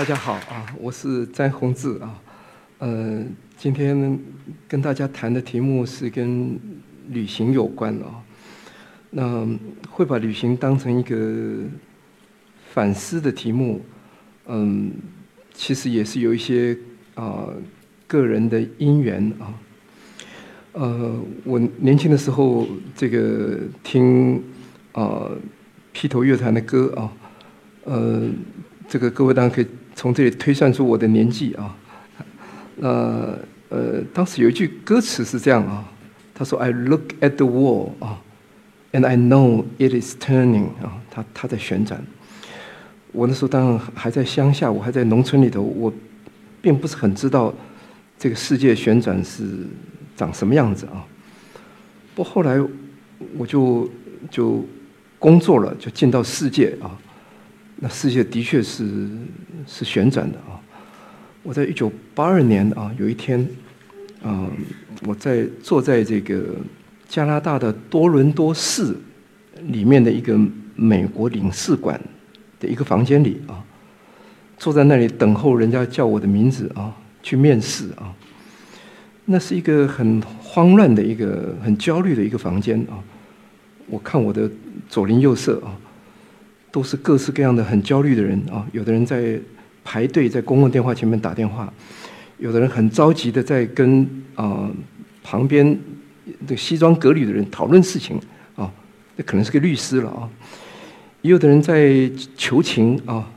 大家好啊，我是詹宏志啊。呃，今天跟大家谈的题目是跟旅行有关啊。那会把旅行当成一个反思的题目，嗯，其实也是有一些啊个人的因缘啊。呃，我年轻的时候这个听啊披头乐团的歌啊，呃。这个各位当然可以从这里推算出我的年纪啊。那呃，当时有一句歌词是这样啊，他说：“I look at the wall 啊，and I know it is turning 啊，它它在旋转。”我那时候当然还在乡下，我还在农村里头，我并不是很知道这个世界旋转是长什么样子啊。不后来我就就工作了，就进到世界啊。那世界的确是是旋转的啊！我在一九八二年啊，有一天，啊，我在坐在这个加拿大的多伦多市里面的一个美国领事馆的一个房间里啊，坐在那里等候人家叫我的名字啊，去面试啊。那是一个很慌乱的一个很焦虑的一个房间啊！我看我的左邻右舍啊。都是各式各样的很焦虑的人啊！有的人在排队在公共电话前面打电话，有的人很着急的在跟啊旁边这西装革履的人讨论事情啊，这可能是个律师了啊。也有的人在求情啊，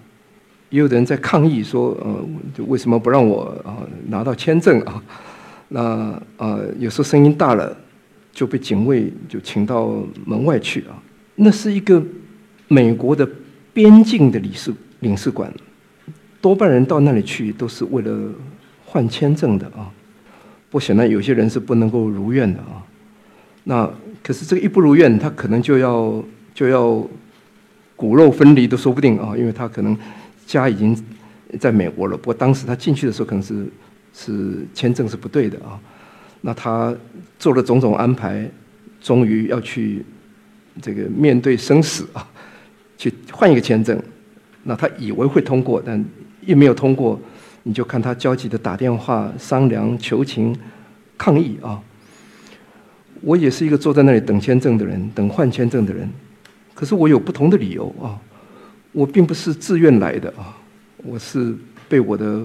也有的人在抗议说呃，为什么不让我啊拿到签证啊？那啊有时候声音大了，就被警卫就请到门外去啊。那是一个。美国的边境的领事领事馆，多半人到那里去都是为了换签证的啊。不显然有些人是不能够如愿的啊。那可是这个一不如愿，他可能就要就要骨肉分离都说不定啊，因为他可能家已经在美国了。不过当时他进去的时候可能是是签证是不对的啊。那他做了种种安排，终于要去这个面对生死啊。去换一个签证，那他以为会通过，但一没有通过，你就看他焦急的打电话商量、求情、抗议啊！我也是一个坐在那里等签证的人，等换签证的人，可是我有不同的理由啊！我并不是自愿来的啊，我是被我的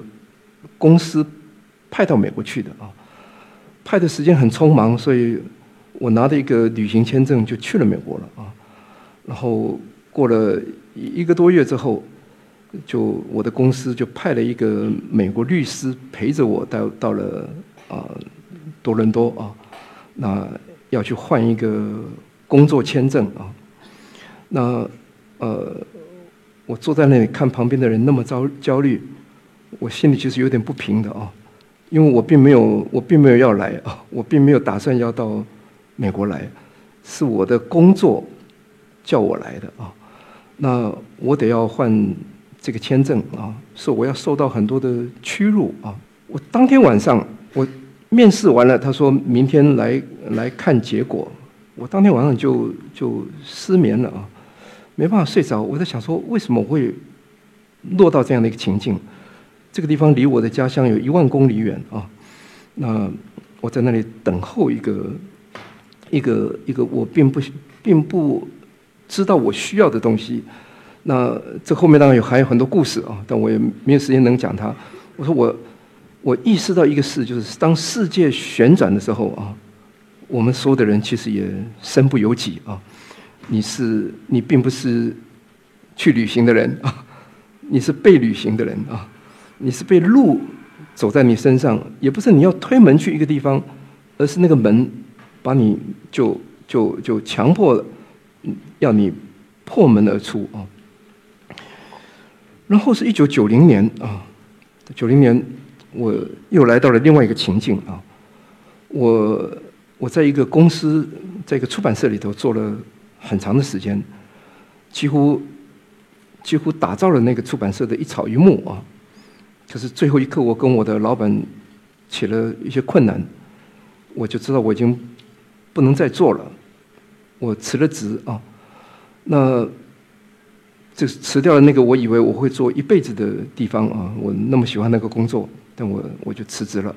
公司派到美国去的啊，派的时间很匆忙，所以我拿着一个旅行签证就去了美国了啊，然后。过了一个多月之后，就我的公司就派了一个美国律师陪着我到到了啊多伦多啊，那要去换一个工作签证啊，那呃我坐在那里看旁边的人那么焦焦虑，我心里其实有点不平的啊，因为我并没有我并没有要来啊，我并没有打算要到美国来，是我的工作叫我来的啊。那我得要换这个签证啊，说我要受到很多的屈辱啊！我当天晚上我面试完了，他说明天来来看结果，我当天晚上就就失眠了啊，没办法睡着。我在想说，为什么我会落到这样的一个情境？这个地方离我的家乡有一万公里远啊，那我在那里等候一个一个一个我并不并不。知道我需要的东西，那这后面当然有还有很多故事啊，但我也没有时间能讲它。我说我我意识到一个事，就是当世界旋转的时候啊，我们所有的人其实也身不由己啊。你是你并不是去旅行的人啊，你是被旅行的人啊，你是被路走在你身上，也不是你要推门去一个地方，而是那个门把你就就就强迫了。要你破门而出啊！然后是一九九零年啊，九零年我又来到了另外一个情境啊。我我在一个公司，在一个出版社里头做了很长的时间，几乎几乎打造了那个出版社的一草一木啊。可是最后一刻，我跟我的老板起了一些困难，我就知道我已经不能再做了。我辞了职啊，那就是辞掉了那个我以为我会做一辈子的地方啊，我那么喜欢那个工作，但我我就辞职了。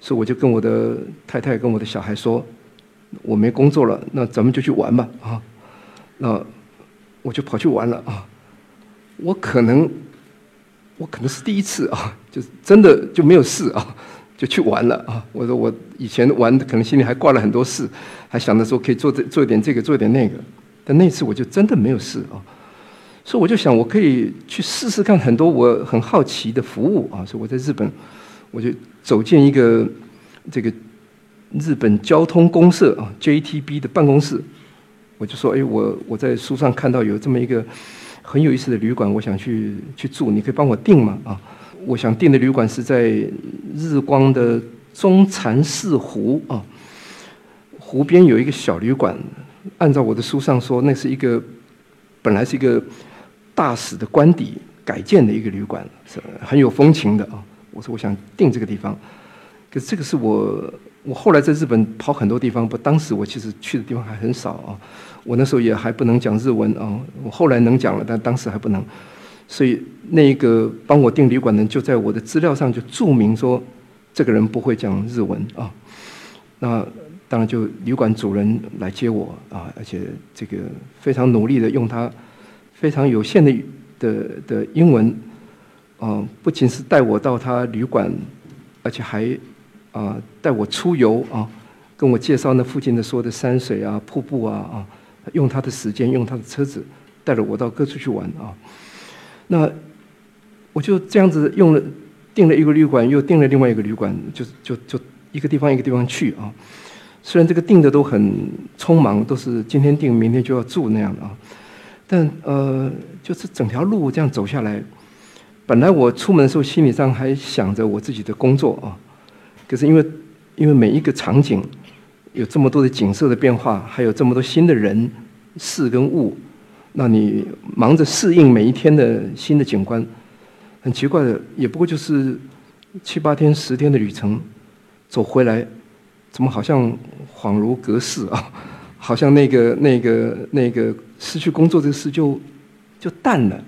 所以我就跟我的太太跟我的小孩说，我没工作了，那咱们就去玩吧啊。那我就跑去玩了啊。我可能我可能是第一次啊，就是真的就没有事啊。就去玩了啊！我说我以前玩可能心里还挂了很多事，还想着说可以做这做一点这个做一点那个，但那次我就真的没有事啊，所以我就想我可以去试试看很多我很好奇的服务啊，所以我在日本我就走进一个这个日本交通公社啊 JTB 的办公室，我就说哎我我在书上看到有这么一个很有意思的旅馆，我想去去住，你可以帮我订吗啊？我想订的旅馆是在日光的中禅寺湖啊，湖边有一个小旅馆。按照我的书上说，那是一个本来是一个大使的官邸改建的一个旅馆，是很有风情的啊。我说我想订这个地方，可这个是我我后来在日本跑很多地方，不，当时我其实去的地方还很少啊。我那时候也还不能讲日文啊，我后来能讲了，但当时还不能。所以那个帮我订旅馆的人就在我的资料上就注明说，这个人不会讲日文啊。那当然就旅馆主人来接我啊，而且这个非常努力的用他非常有限的的的英文啊，不仅是带我到他旅馆，而且还啊带我出游啊，跟我介绍那附近的所有的山水啊、瀑布啊啊，用他的时间，用他的车子带着我到各处去玩啊。那我就这样子用了订了一个旅馆，又订了另外一个旅馆，就就就一个地方一个地方去啊。虽然这个订的都很匆忙，都是今天订明天就要住那样的啊，但呃，就是整条路这样走下来，本来我出门的时候心理上还想着我自己的工作啊，可是因为因为每一个场景有这么多的景色的变化，还有这么多新的人事跟物。那你忙着适应每一天的新的景观，很奇怪的，也不过就是七八天、十天的旅程，走回来，怎么好像恍如隔世啊？好像那个、那个、那个失去工作这个事就就淡了，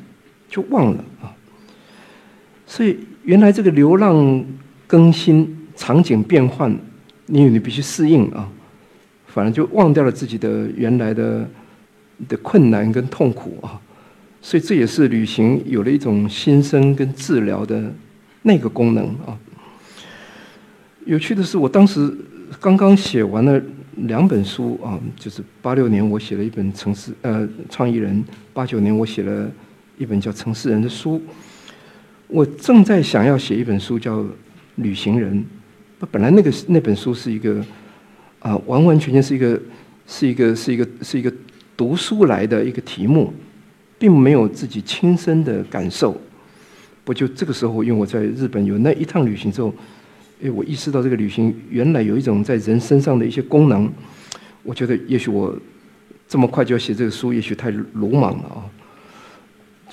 就忘了啊。所以原来这个流浪更新、场景变换，你你必须适应啊，反而就忘掉了自己的原来的。的困难跟痛苦啊，所以这也是旅行有了一种新生跟治疗的那个功能啊。有趣的是，我当时刚刚写完了两本书啊，就是八六年我写了一本城市呃创意人，八九年我写了一本叫城市人的书。我正在想要写一本书叫旅行人，本来那个那本书是一个啊，完完全全是一个是一个是一个是一个。读书来的一个题目，并没有自己亲身的感受。不就这个时候，因为我在日本有那一趟旅行之后，哎，我意识到这个旅行原来有一种在人身上的一些功能。我觉得也许我这么快就要写这个书，也许太鲁莽了啊。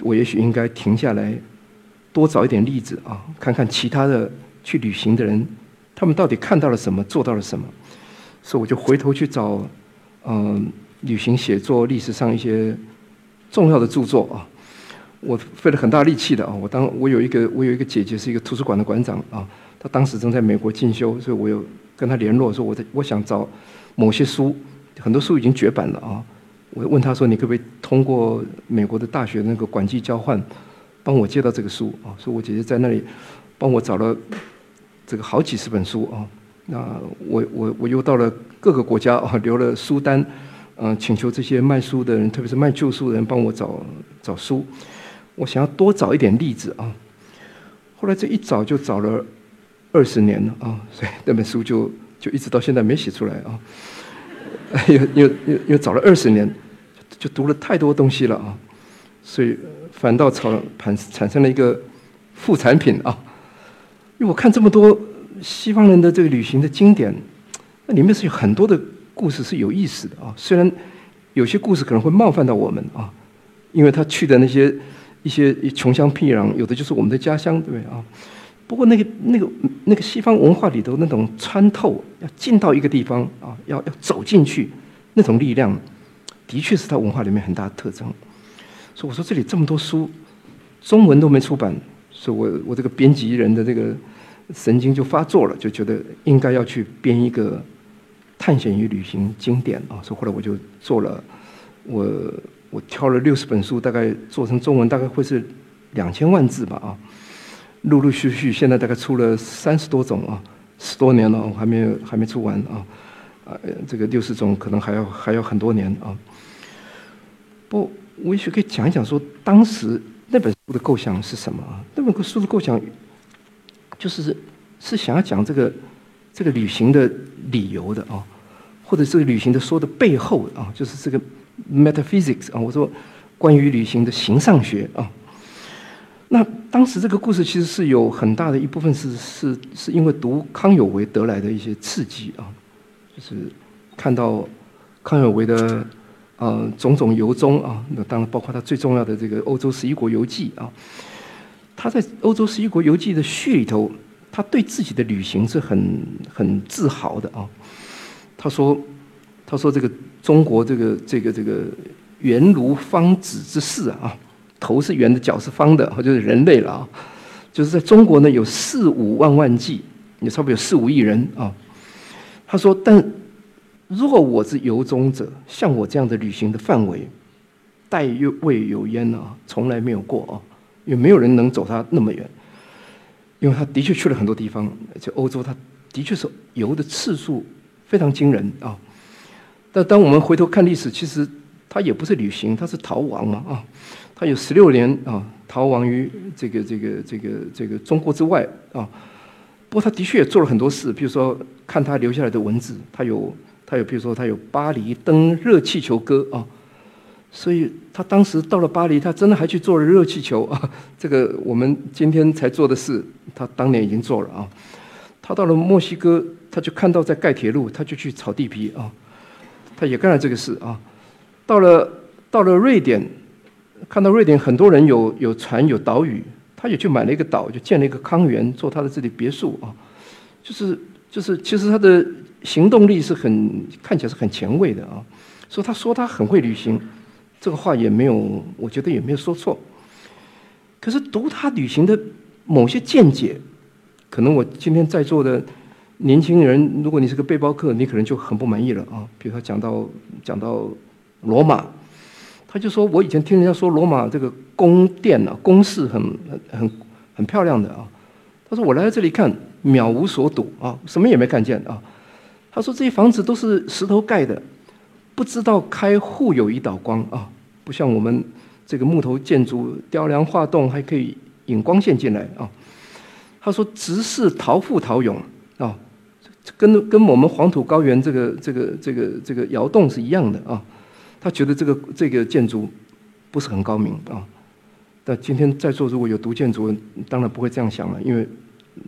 我也许应该停下来，多找一点例子啊，看看其他的去旅行的人，他们到底看到了什么，做到了什么。所以我就回头去找，嗯。旅行写作历史上一些重要的著作啊，我费了很大力气的啊。我当我有一个我有一个姐姐是一个图书馆的馆长啊，她当时正在美国进修，所以我有跟她联络说，我在我想找某些书，很多书已经绝版了啊。我问她说，你可不可以通过美国的大学那个馆际交换，帮我借到这个书啊？所以我姐姐在那里帮我找了这个好几十本书啊。那我我我又到了各个国家啊，留了书单。嗯，请求这些卖书的人，特别是卖旧书的人，帮我找找书。我想要多找一点例子啊。后来这一找就找了二十年了啊，所以那本书就就一直到现在没写出来啊。又又又又找了二十年，就读了太多东西了啊，所以反倒产产产生了一个副产品啊。因为我看这么多西方人的这个旅行的经典，那里面是有很多的。故事是有意思的啊，虽然有些故事可能会冒犯到我们啊，因为他去的那些一些穷乡僻壤，有的就是我们的家乡，对不对啊？不过那个那个那个西方文化里头那种穿透，要进到一个地方啊，要要走进去，那种力量，的确是他文化里面很大的特征。所以我说这里这么多书，中文都没出版，所以我我这个编辑人的这个神经就发作了，就觉得应该要去编一个探险与旅行经典啊，所以后来我就做了，我我挑了六十本书，大概做成中文大概会是两千万字吧啊，陆陆续续现在大概出了三十多种啊，十多年了，我还没有还没出完啊，啊这个六十种可能还要还要很多年啊，不。我也许可以讲一讲，说当时那本书的构想是什么啊？那本书的构想就是是想要讲这个这个旅行的理由的啊，或者这个旅行的说的背后啊，就是这个 metaphysics 啊。我说关于旅行的形上学啊。那当时这个故事其实是有很大的一部分是是是因为读康有为得来的一些刺激啊，就是看到康有为的。呃，种种游踪啊，那当然包括他最重要的这个《欧洲十一国游记》啊。他在《欧洲十一国游记》的序里头，他对自己的旅行是很很自豪的啊。他说：“他说这个中国这个这个这个圆如方子之士啊，头是圆的，脚是方的，就是人类了啊。就是在中国呢，有四五万万计，也差不多有四五亿人啊。”他说：“但。”如果我是游踪者，像我这样的旅行的范围，待未有焉啊，从来没有过啊，也没有人能走他那么远，因为他的确去了很多地方，就欧洲，他的确是游的次数非常惊人啊。但当我们回头看历史，其实他也不是旅行，他是逃亡嘛啊，他有十六年啊，逃亡于这个这个这个这个中国之外啊。不过他的确也做了很多事，比如说看他留下来的文字，他有。他有，比如说，他有巴黎登热气球歌啊，所以他当时到了巴黎，他真的还去做了热气球啊。这个我们今天才做的事，他当年已经做了啊。他到了墨西哥，他就看到在盖铁路，他就去炒地皮啊，他也干了这个事啊。到了到了瑞典，看到瑞典很多人有有船有岛屿，他也去买了一个岛，就建了一个康园，做他的这里别墅啊。就是就是，其实他的。行动力是很看起来是很前卫的啊，所以他说他很会旅行，这个话也没有，我觉得也没有说错。可是读他旅行的某些见解，可能我今天在座的年轻人，如果你是个背包客，你可能就很不满意了啊。比如他讲到讲到罗马，他就说我以前听人家说罗马这个宫殿啊，宫室很很很漂亮的啊。他说我来到这里看，渺无所睹啊，什么也没看见啊。他说：“这些房子都是石头盖的，不知道开户有一道光啊，不像我们这个木头建筑，雕梁画栋还可以引光线进来啊。”他说：“直视桃富桃涌啊，跟跟我们黄土高原这个这个这个这个窑洞是一样的啊。”他觉得这个这个建筑不是很高明啊。但今天在座如果有读建筑，当然不会这样想了，因为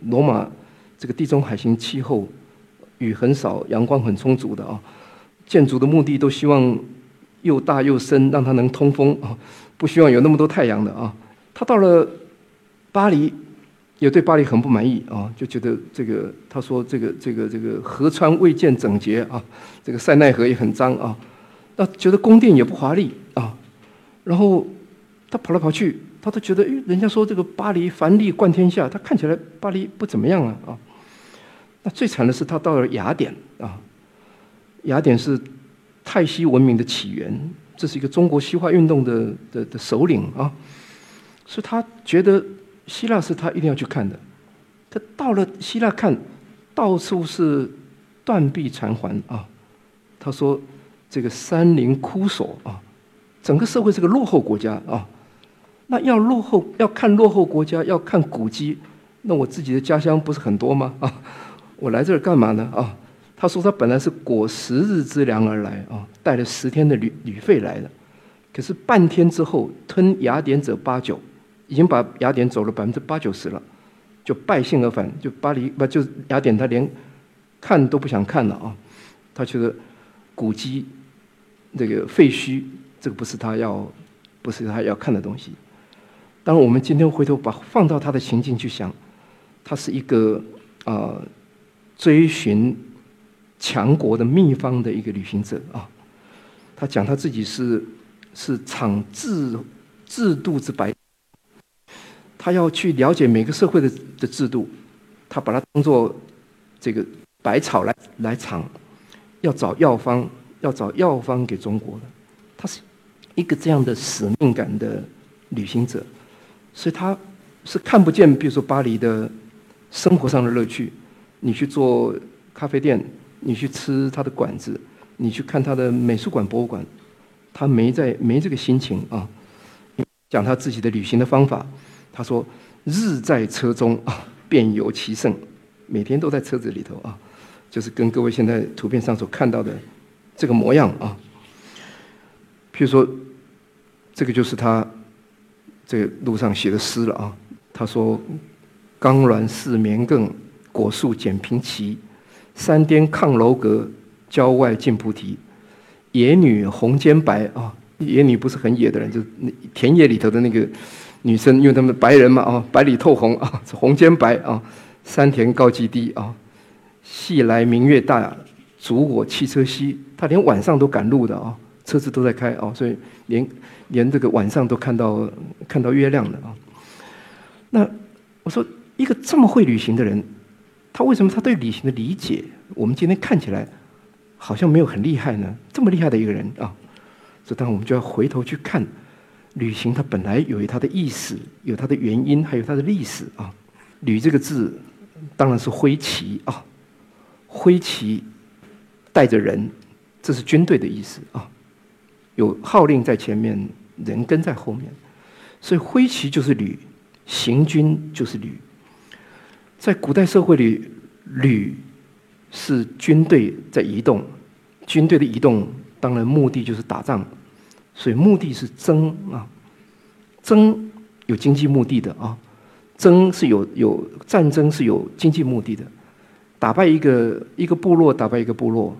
罗马这个地中海型气候。雨很少，阳光很充足的啊。建筑的目的都希望又大又深，让它能通风啊。不希望有那么多太阳的啊。他到了巴黎，也对巴黎很不满意啊，就觉得这个他说这个这个这个河川未见整洁啊，这个塞纳河也很脏啊。那觉得宫殿也不华丽啊。然后他跑来跑去，他都觉得，诶，人家说这个巴黎繁丽冠天下，他看起来巴黎不怎么样啊啊。那最惨的是，他到了雅典啊。雅典是泰西文明的起源，这是一个中国西化运动的的的首领啊。所以他觉得希腊是他一定要去看的。他到了希腊看，到处是断壁残垣啊。他说：“这个山林枯索啊，整个社会是个落后国家啊。那要落后，要看落后国家，要看古迹，那我自己的家乡不是很多吗？啊？”我来这儿干嘛呢？啊，他说他本来是裹十日之粮而来啊，带了十天的旅旅费来的，可是半天之后吞雅典者八九，已经把雅典走了百分之八九十了，就败兴而返，就巴黎不就雅典他连看都不想看了啊，他觉得古迹这个废墟，这个不是他要，不是他要看的东西。当然，我们今天回头把放到他的情境去想，他是一个啊。追寻强国的秘方的一个旅行者啊，他讲他自己是是敞智制度之白，他要去了解每个社会的的制度，他把它当做这个百草来来尝，要找药方，要找药方给中国的，他是一个这样的使命感的旅行者，所以他是看不见，比如说巴黎的生活上的乐趣，你去做咖啡店，你去吃他的馆子，你去看他的美术馆、博物馆，他没在没这个心情啊。讲他自己的旅行的方法，他说：“日在车中啊，便有其胜。每天都在车子里头啊，就是跟各位现在图片上所看到的这个模样啊。譬如说，这个就是他这个路上写的诗了啊。他说：‘冈峦似绵亘，果树剪平齐。山巅抗楼阁，郊外尽菩提。野女红肩白啊。’”野女不是很野的人，就田野里头的那个女生，因为他们白人嘛啊，白里透红啊，红兼白啊，山田高基低啊，细来明月大，烛我汽车稀。他连晚上都赶路的啊，车子都在开啊，所以连连这个晚上都看到看到月亮的啊。那我说，一个这么会旅行的人，他为什么他对旅行的理解，我们今天看起来好像没有很厉害呢？这么厉害的一个人啊！所以当然，我们就要回头去看，旅行它本来有它的意思，有它的原因，还有它的历史啊。旅这个字，当然是挥旗啊，挥旗带着人，这是军队的意思啊。有号令在前面，人跟在后面，所以挥旗就是旅，行军就是旅。在古代社会里，旅是军队在移动，军队的移动当然目的就是打仗。所以目的是争啊，争有经济目的的啊，争是有有战争是有经济目的的，打败一个一个部落，打败一个部落，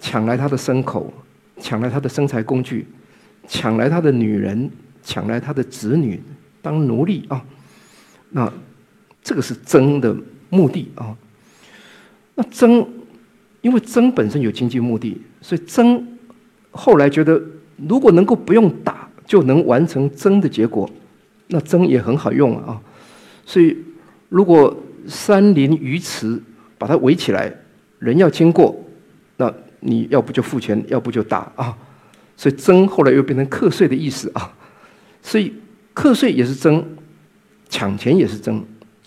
抢来他的牲口，抢来他的生财工具，抢来他的女人，抢来他的子女当奴隶啊，那这个是争的目的啊。那争，因为争本身有经济目的，所以争后来觉得。如果能够不用打就能完成争的结果，那争也很好用啊。所以，如果山林鱼池把它围起来，人要经过，那你要不就付钱，要不就打啊。所以争后来又变成课税的意思啊。所以课税也是争，抢钱也是争。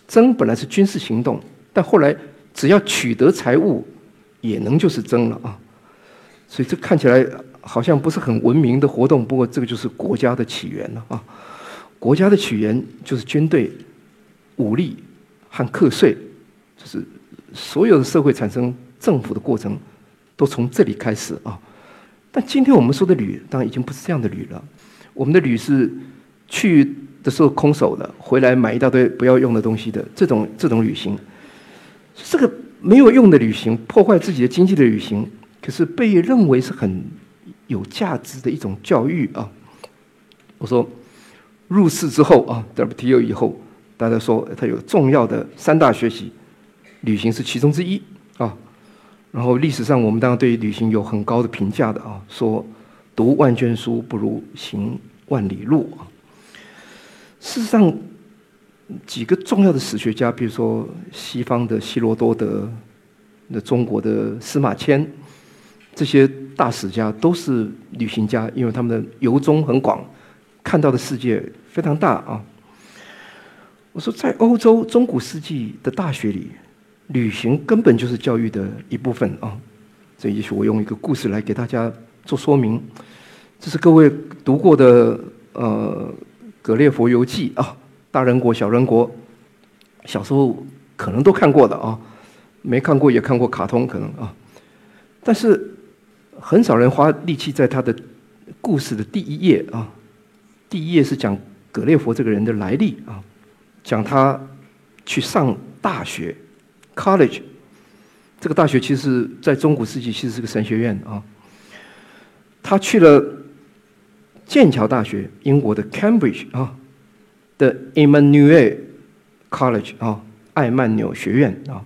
争本来是军事行动，但后来只要取得财物，也能就是争了啊。所以这看起来。好像不是很文明的活动，不过这个就是国家的起源了啊！国家的起源就是军队、武力和课税，就是所有的社会产生政府的过程，都从这里开始啊。但今天我们说的旅，当然已经不是这样的旅了。我们的旅是去的时候空手的，回来买一大堆不要用的东西的这种这种旅行。这个没有用的旅行，破坏自己的经济的旅行，可是被认为是很。有价值的一种教育啊！我说入世之后啊，WTO 以后，大家说它有重要的三大学习，旅行是其中之一啊。然后历史上我们当然对旅行有很高的评价的啊，说读万卷书不如行万里路啊。事实上，几个重要的史学家，比如说西方的希罗多德，那中国的司马迁。这些大史家都是旅行家，因为他们的游踪很广，看到的世界非常大啊。我说，在欧洲中古世纪的大学里，旅行根本就是教育的一部分啊。这也许我用一个故事来给大家做说明。这是各位读过的呃《格列佛游记》啊，大人国小人国，小时候可能都看过的啊，没看过也看过卡通可能啊，但是。很少人花力气在他的故事的第一页啊，第一页是讲格列佛这个人的来历啊，讲他去上大学，college，这个大学其实在中古世纪其实是个神学院啊。他去了剑桥大学，英国的 Cambridge 啊的 Emmanuel College 啊，艾曼纽学院啊。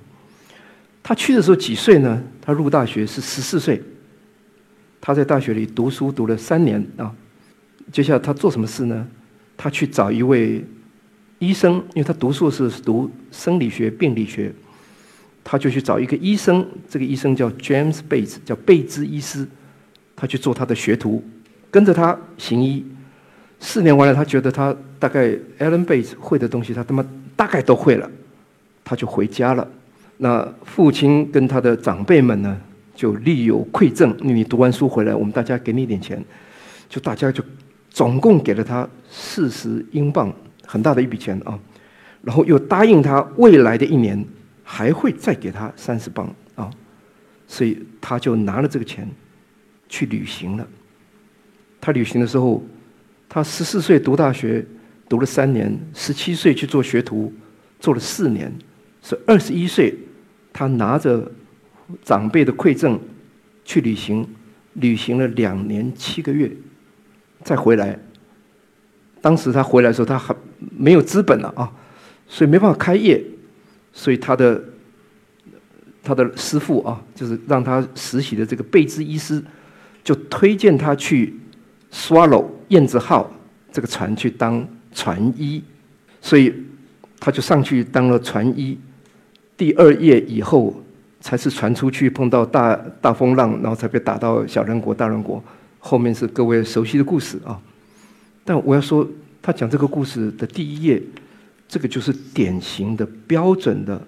他去的时候几岁呢？他入大学是十四岁。他在大学里读书读了三年啊，接下来他做什么事呢？他去找一位医生，因为他读书是读生理学、病理学，他就去找一个医生，这个医生叫 James Bates，叫贝兹医师，他去做他的学徒，跟着他行医。四年完了，他觉得他大概 Alan Bates 会的东西，他他妈大概都会了，他就回家了。那父亲跟他的长辈们呢，就力有馈赠，你读完书回来，我们大家给你一点钱，就大家就总共给了他四十英镑，很大的一笔钱啊。然后又答应他未来的一年还会再给他三十镑啊，所以他就拿了这个钱去旅行了。他旅行的时候。他十四岁读大学，读了三年；十七岁去做学徒，做了四年；是二十一岁，他拿着长辈的馈赠去旅行，旅行了两年七个月，再回来。当时他回来的时候，他还没有资本了啊，所以没办法开业，所以他的他的师傅啊，就是让他实习的这个贝兹医师，就推荐他去。Swallow 燕子号这个船去当船医，所以他就上去当了船医。第二夜以后，才是船出去碰到大大风浪，然后才被打到小人国、大人国。后面是各位熟悉的故事啊。但我要说，他讲这个故事的第一页，这个就是典型的标准的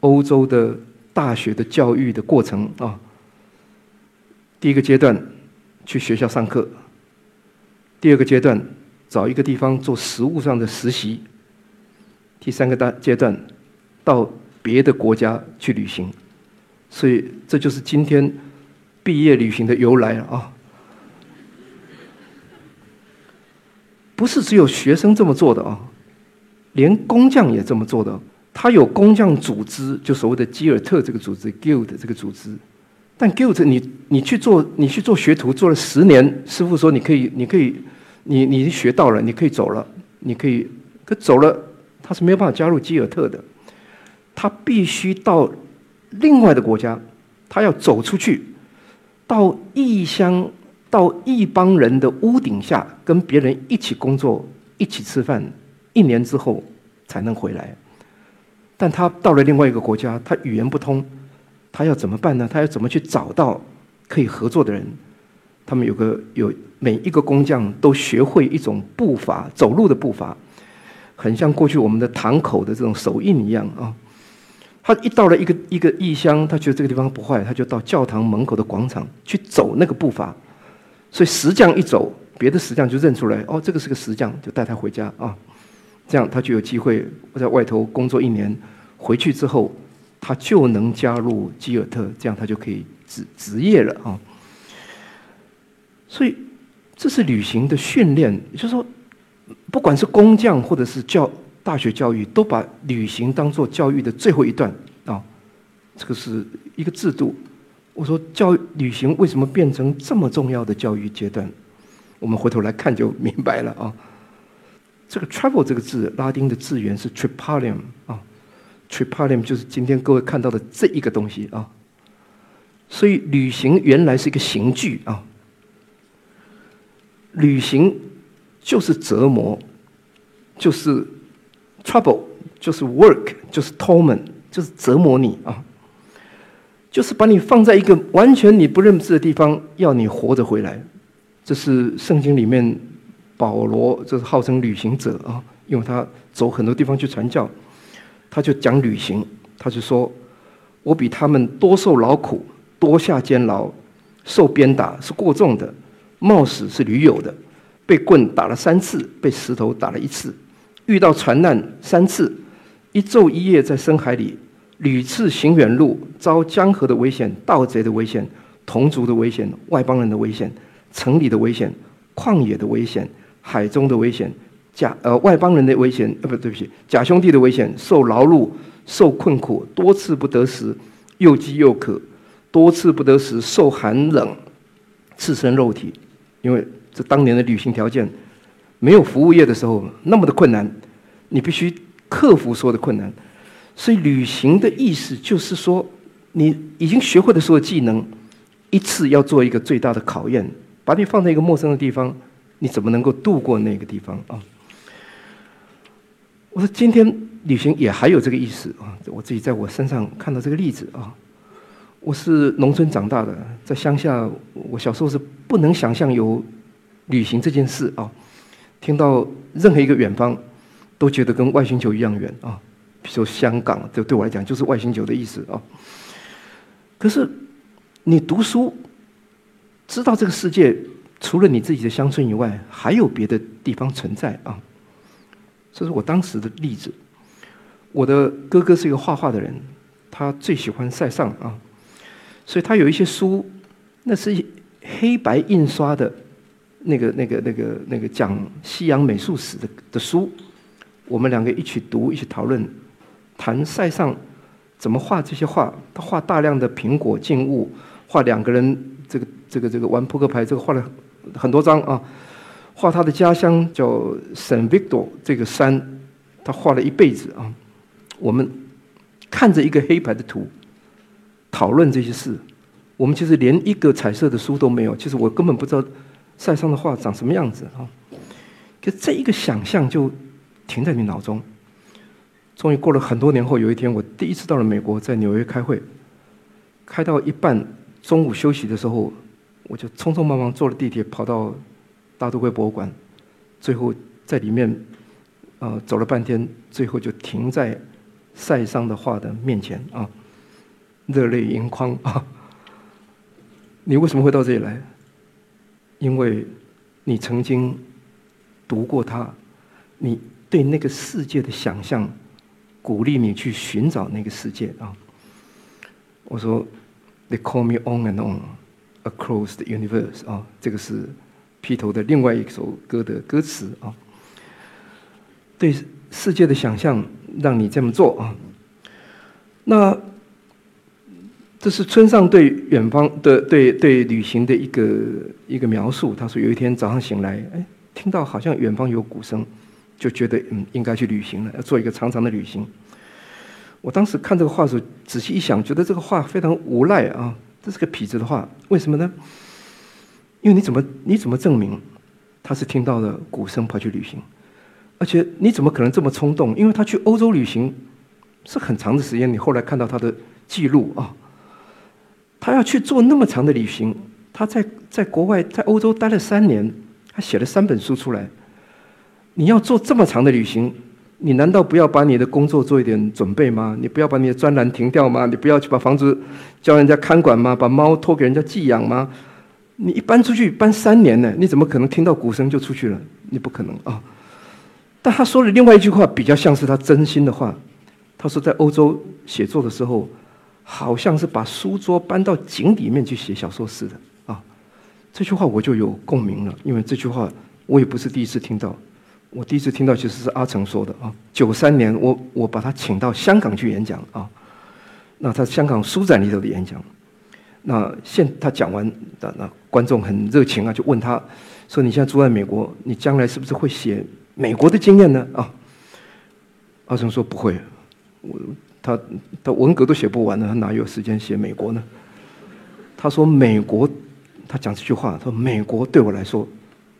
欧洲的大学的教育的过程啊。第一个阶段，去学校上课。第二个阶段，找一个地方做实务上的实习。第三个大阶段，到别的国家去旅行。所以这就是今天毕业旅行的由来啊！不是只有学生这么做的啊，连工匠也这么做的。他有工匠组织，就所谓的基尔特这个组织 （Guild） 这个组织。但 Guild，你你去做你去做学徒，做了十年，师傅说你可以，你可以。你你学到了，你可以走了，你可以，可走了，他是没有办法加入基尔特的，他必须到另外的国家，他要走出去，到异乡，到一帮人的屋顶下，跟别人一起工作，一起吃饭，一年之后才能回来。但他到了另外一个国家，他语言不通，他要怎么办呢？他要怎么去找到可以合作的人？他们有个有每一个工匠都学会一种步伐，走路的步伐，很像过去我们的堂口的这种手印一样啊。他一到了一个一个异乡，他觉得这个地方不坏，他就到教堂门口的广场去走那个步伐。所以石匠一走，别的石匠就认出来，哦，这个是个石匠，就带他回家啊。这样他就有机会在外头工作一年，回去之后他就能加入基尔特，这样他就可以职职业了啊。所以，这是旅行的训练。就是说，不管是工匠或者是教大学教育，都把旅行当做教育的最后一段啊。这个是一个制度。我说，教旅行为什么变成这么重要的教育阶段？我们回头来看就明白了啊。这个 “travel” 这个字，拉丁的字源是 “tripalium” 啊，“tripalium” 就是今天各位看到的这一个东西啊。所以，旅行原来是一个刑具啊。旅行就是折磨，就是 trouble，就是 work，就是 torment，就是折磨你啊！就是把你放在一个完全你不认识的地方，要你活着回来。这是圣经里面保罗，这是号称旅行者啊，因为他走很多地方去传教，他就讲旅行，他就说：“我比他们多受劳苦，多下监牢，受鞭打是过重的。”冒死是驴友的，被棍打了三次，被石头打了一次，遇到船难三次，一昼一夜在深海里，屡次行远路，遭江河的危险、盗贼的危险、同族的危险、外邦人的危险、城里的危险、旷野的危险、海中的危险、假呃外邦人的危险呃不对不起假兄弟的危险，受劳碌、受困苦，多次不得食，又饥又渴，多次不得食，受寒冷，赤身肉体。因为这当年的旅行条件，没有服务业的时候那么的困难，你必须克服所有的困难。所以旅行的意思就是说，你已经学会的所有技能，一次要做一个最大的考验，把你放在一个陌生的地方，你怎么能够度过那个地方啊？我说今天旅行也还有这个意思啊！我自己在我身上看到这个例子啊。我是农村长大的，在乡下，我小时候是不能想象有旅行这件事啊。听到任何一个远方，都觉得跟外星球一样远啊。比如说香港，这对我来讲就是外星球的意思啊。可是你读书，知道这个世界除了你自己的乡村以外，还有别的地方存在啊。这是我当时的例子。我的哥哥是一个画画的人，他最喜欢塞尚啊。所以他有一些书，那是黑白印刷的，那个、那个、那个、那个讲西洋美术史的的书，我们两个一起读，一起讨论，谈塞尚怎么画这些画。他画大量的苹果静物，画两个人这个、这个、这个玩扑克牌，这个画了很多张啊。画他的家乡叫 San vito，这个山，他画了一辈子啊。我们看着一个黑白的图。讨论这些事，我们其实连一个彩色的书都没有。其实我根本不知道塞尚的画长什么样子啊！可这一个想象就停在你脑中。终于过了很多年后，有一天我第一次到了美国，在纽约开会，开到一半，中午休息的时候，我就匆匆忙忙坐了地铁跑到大都会博物馆，最后在里面啊走了半天，最后就停在塞尚的画的面前啊。热泪盈眶啊！你为什么会到这里来？因为你曾经读过它，你对那个世界的想象，鼓励你去寻找那个世界啊！我说，They call me on and on across the universe 啊，这个是披头的另外一首歌的歌词啊。对世界的想象，让你这么做啊。那。这是村上对远方的、对对旅行的一个一个描述。他说：“有一天早上醒来，哎，听到好像远方有鼓声，就觉得嗯，应该去旅行了，要做一个长长的旅行。”我当时看这个画时候，仔细一想，觉得这个话非常无赖啊！这是个痞子的话，为什么呢？因为你怎么你怎么证明他是听到了鼓声跑去旅行？而且你怎么可能这么冲动？因为他去欧洲旅行是很长的时间。你后来看到他的记录啊。他要去做那么长的旅行，他在在国外，在欧洲待了三年，他写了三本书出来。你要做这么长的旅行，你难道不要把你的工作做一点准备吗？你不要把你的专栏停掉吗？你不要去把房子叫人家看管吗？把猫托给人家寄养吗？你一搬出去搬三年呢，你怎么可能听到鼓声就出去了？你不可能啊！但他说了另外一句话，比较像是他真心的话。他说在欧洲写作的时候。好像是把书桌搬到井里面去写小说似的啊！这句话我就有共鸣了，因为这句话我也不是第一次听到。我第一次听到其实是阿成说的啊。九三年，我我把他请到香港去演讲啊。那他香港书展里头的演讲，那现他讲完，那那观众很热情啊，就问他说：“你现在住在美国，你将来是不是会写美国的经验呢？”啊，阿成说：“不会，我。”他他文革都写不完了，他哪有时间写美国呢？他说：“美国，他讲这句话，他说美国对我来说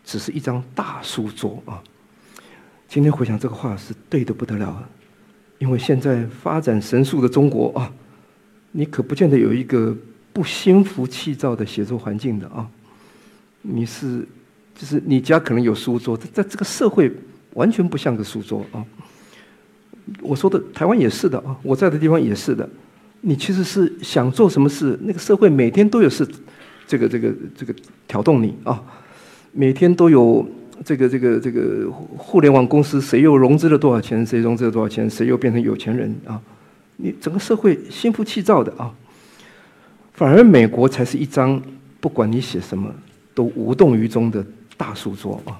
只是一张大书桌啊。”今天回想这个话是对的不得了，因为现在发展神速的中国啊，你可不见得有一个不心浮气躁的写作环境的啊。你是就是你家可能有书桌，在这个社会完全不像个书桌啊。我说的台湾也是的啊，我在的地方也是的。你其实是想做什么事，那个社会每天都有事，这个这个这个挑动你啊，每天都有这个这个这个互联网公司谁又融资了多少钱，谁融资了多少钱，谁又变成有钱人啊？你整个社会心浮气躁的啊，反而美国才是一张不管你写什么都无动于衷的大书桌啊。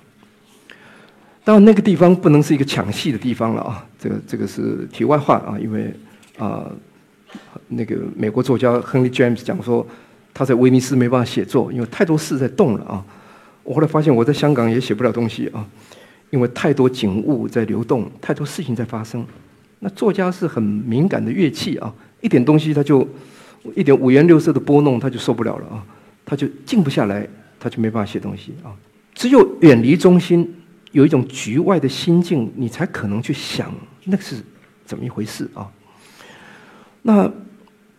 当然，那个地方不能是一个抢戏的地方了啊！这个这个是题外话啊，因为啊，那个美国作家亨利·詹姆斯讲说，他在威尼斯没办法写作，因为太多事在动了啊。我后来发现，我在香港也写不了东西啊，因为太多景物在流动，太多事情在发生。那作家是很敏感的乐器啊，一点东西他就一点五颜六色的拨弄，他就受不了了啊，他就静不下来，他就没办法写东西啊。只有远离中心。有一种局外的心境，你才可能去想那是怎么一回事啊。那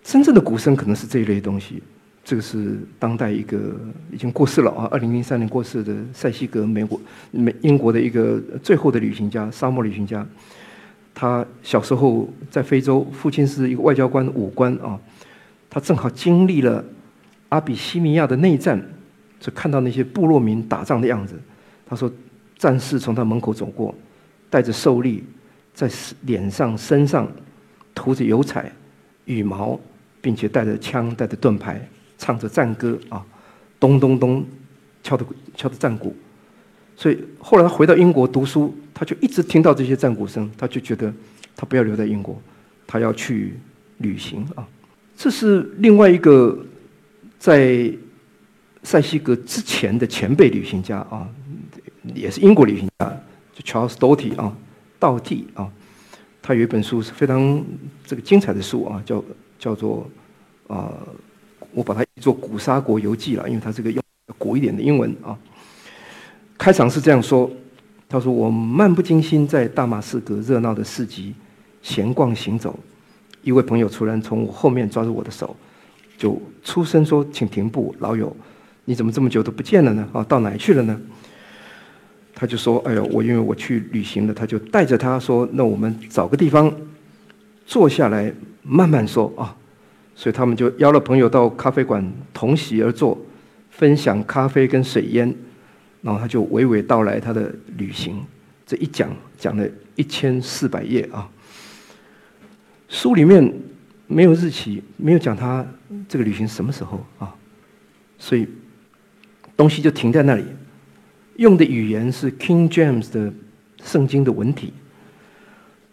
真正的鼓声可能是这一类东西。这个是当代一个已经过世了啊，二零零三年过世的塞西格，美国美英国的一个最后的旅行家，沙漠旅行家。他小时候在非洲，父亲是一个外交官、武官啊。他正好经历了阿比西尼亚的内战，就看到那些部落民打仗的样子。他说，战士从他门口走过，带着兽力，在脸上、身上涂着油彩、羽毛，并且带着枪、带着盾牌。唱着战歌啊，咚咚咚，敲的敲的战鼓，所以后来他回到英国读书，他就一直听到这些战鼓声，他就觉得他不要留在英国，他要去旅行啊。这是另外一个在塞西格之前的前辈旅行家啊，也是英国旅行家，就 Charles Doty 啊，道地啊，他有一本书是非常这个精彩的书啊，叫叫做啊。我把它做《古沙国游记》了，因为它这个用古一点的英文啊。开场是这样说：“他说我漫不经心在大马士革热闹的市集闲逛行走，一位朋友突然从我后面抓住我的手，就出声说：‘请停步，老友，你怎么这么久都不见了呢？啊，到哪去了呢？’他就说：‘哎呦，我因为我去旅行了。’他就带着他说：‘那我们找个地方坐下来慢慢说啊。’所以他们就邀了朋友到咖啡馆同席而坐，分享咖啡跟水烟，然后他就娓娓道来他的旅行。这一讲讲了一千四百页啊，书里面没有日期，没有讲他这个旅行什么时候啊，所以东西就停在那里。用的语言是 King James 的圣经的文体，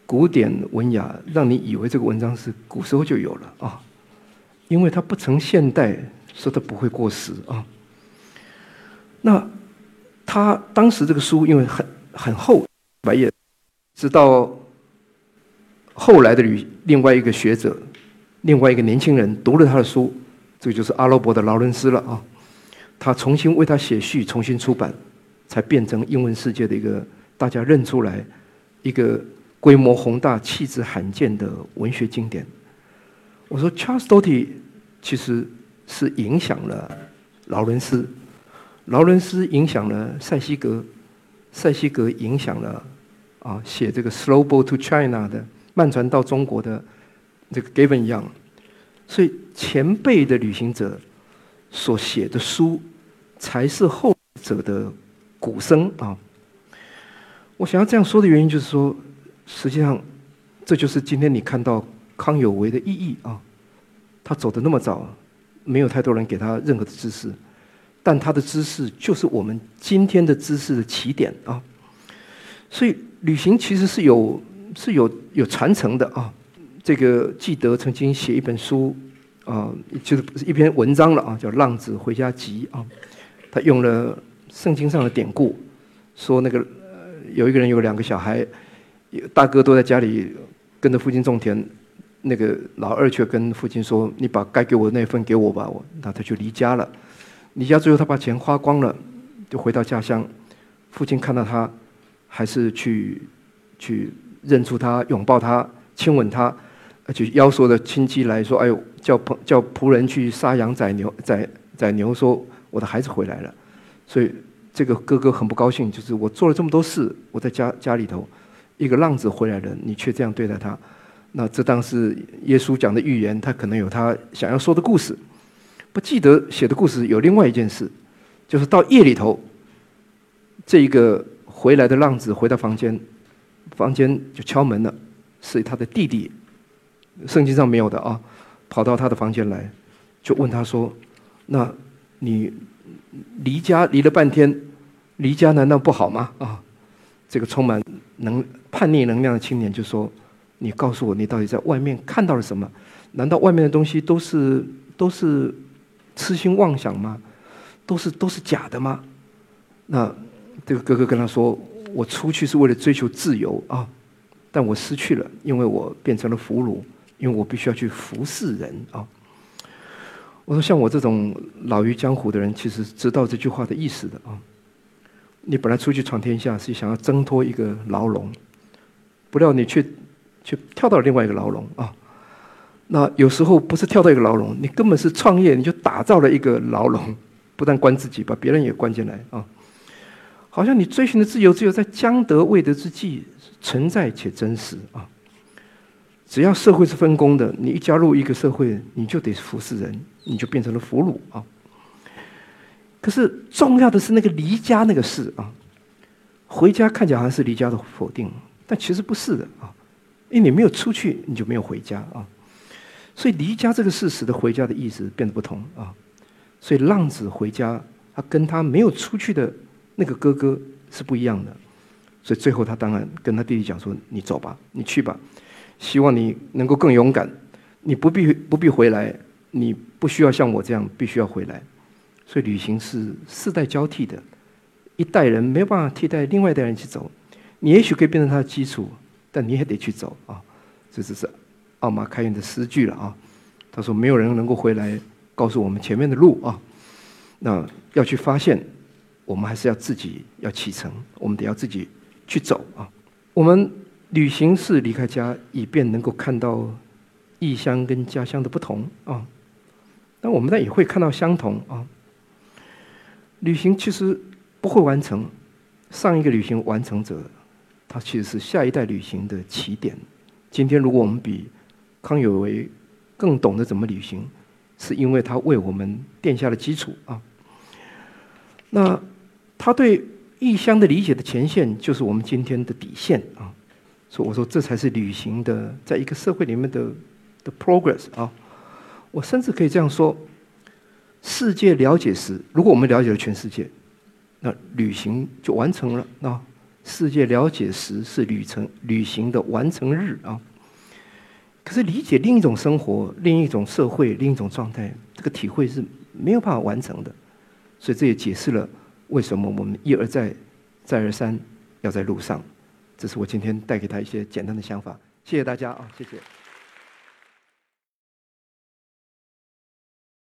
古典文雅，让你以为这个文章是古时候就有了啊。因为他不成现代，说他不会过时啊。那他当时这个书因为很很厚，白页，直到后来的另另外一个学者，另外一个年轻人读了他的书，这个就是阿拉伯的劳伦斯了啊。他重新为他写序，重新出版，才变成英文世界的一个大家认出来一个规模宏大、气质罕见的文学经典。我说 Charles Doty。其实是影响了劳伦斯，劳伦斯影响了塞西格，塞西格影响了啊写这个《Slow Boat to China》的慢船到中国的这个 Gavin Young，所以前辈的旅行者所写的书，才是后者的鼓声啊。我想要这样说的原因，就是说，实际上这就是今天你看到康有为的意义啊。他走的那么早，没有太多人给他任何的知识，但他的知识就是我们今天的知识的起点啊。所以旅行其实是有是有有传承的啊。这个记得曾经写一本书啊，就是一篇文章了啊，叫《浪子回家集》啊。他用了圣经上的典故，说那个有一个人有两个小孩，大哥都在家里跟着父亲种田。那个老二却跟父亲说：“你把该给我的那份给我吧。”我那他就离家了。离家最后他把钱花光了，就回到家乡。父亲看到他，还是去去认出他，拥抱他，亲吻他，而且邀所有的亲戚来说：“哎呦，叫仆叫仆人去杀羊宰牛宰宰牛，说我的孩子回来了。”所以这个哥哥很不高兴，就是我做了这么多事，我在家家里头，一个浪子回来了，你却这样对待他。那这当是耶稣讲的预言，他可能有他想要说的故事。不记得写的故事有另外一件事，就是到夜里头，这一个回来的浪子回到房间，房间就敲门了，是他的弟弟，圣经上没有的啊，跑到他的房间来，就问他说：“那你离家离了半天，离家难道不好吗？”啊，这个充满能叛逆能量的青年就说。你告诉我，你到底在外面看到了什么？难道外面的东西都是都是痴心妄想吗？都是都是假的吗？那这个哥哥跟他说：“我出去是为了追求自由啊，但我失去了，因为我变成了俘虏，因为我必须要去服侍人啊。”我说：“像我这种老于江湖的人，其实知道这句话的意思的啊。你本来出去闯天下是想要挣脱一个牢笼，不料你却却跳到了另外一个牢笼啊。那有时候不是跳到一个牢笼，你根本是创业，你就打造了一个牢笼，不但关自己，把别人也关进来啊。好像你追寻的自由，只有在将得未得之际存在且真实啊。只要社会是分工的，你一加入一个社会，你就得服侍人，你就变成了俘虏啊。可是重要的是那个离家那个事啊，回家看起来好像是离家的否定，但其实不是的啊，因为你没有出去，你就没有回家啊。所以离家这个事使得回家的意思变得不同啊。所以浪子回家，他跟他没有出去的那个哥哥是不一样的。所以最后他当然跟他弟弟讲说：“你走吧，你去吧，希望你能够更勇敢。你不必不必回来，你不需要像我这样必须要回来。所以旅行是世代交替的，一代人没有办法替代另外一代人去走。你也许可以变成他的基础，但你也得去走啊。这只是。”奥马开言的诗句了啊，他说：“没有人能够回来告诉我们前面的路啊，那要去发现，我们还是要自己要启程，我们得要自己去走啊。我们旅行是离开家，以便能够看到异乡跟家乡的不同啊。那我们呢也会看到相同啊。旅行其实不会完成，上一个旅行完成者，他其实是下一代旅行的起点。今天如果我们比康有为更懂得怎么旅行，是因为他为我们奠下了基础啊。那他对异乡的理解的前线，就是我们今天的底线啊。所以我说，这才是旅行的，在一个社会里面的的 progress 啊。我甚至可以这样说：世界了解时，如果我们了解了全世界，那旅行就完成了。那世界了解时是旅程旅行的完成日啊。可是理解另一种生活、另一种社会、另一种状态，这个体会是没有办法完成的。所以这也解释了为什么我们一而再、再而三要在路上。这是我今天带给他一些简单的想法。谢谢大家啊，谢谢。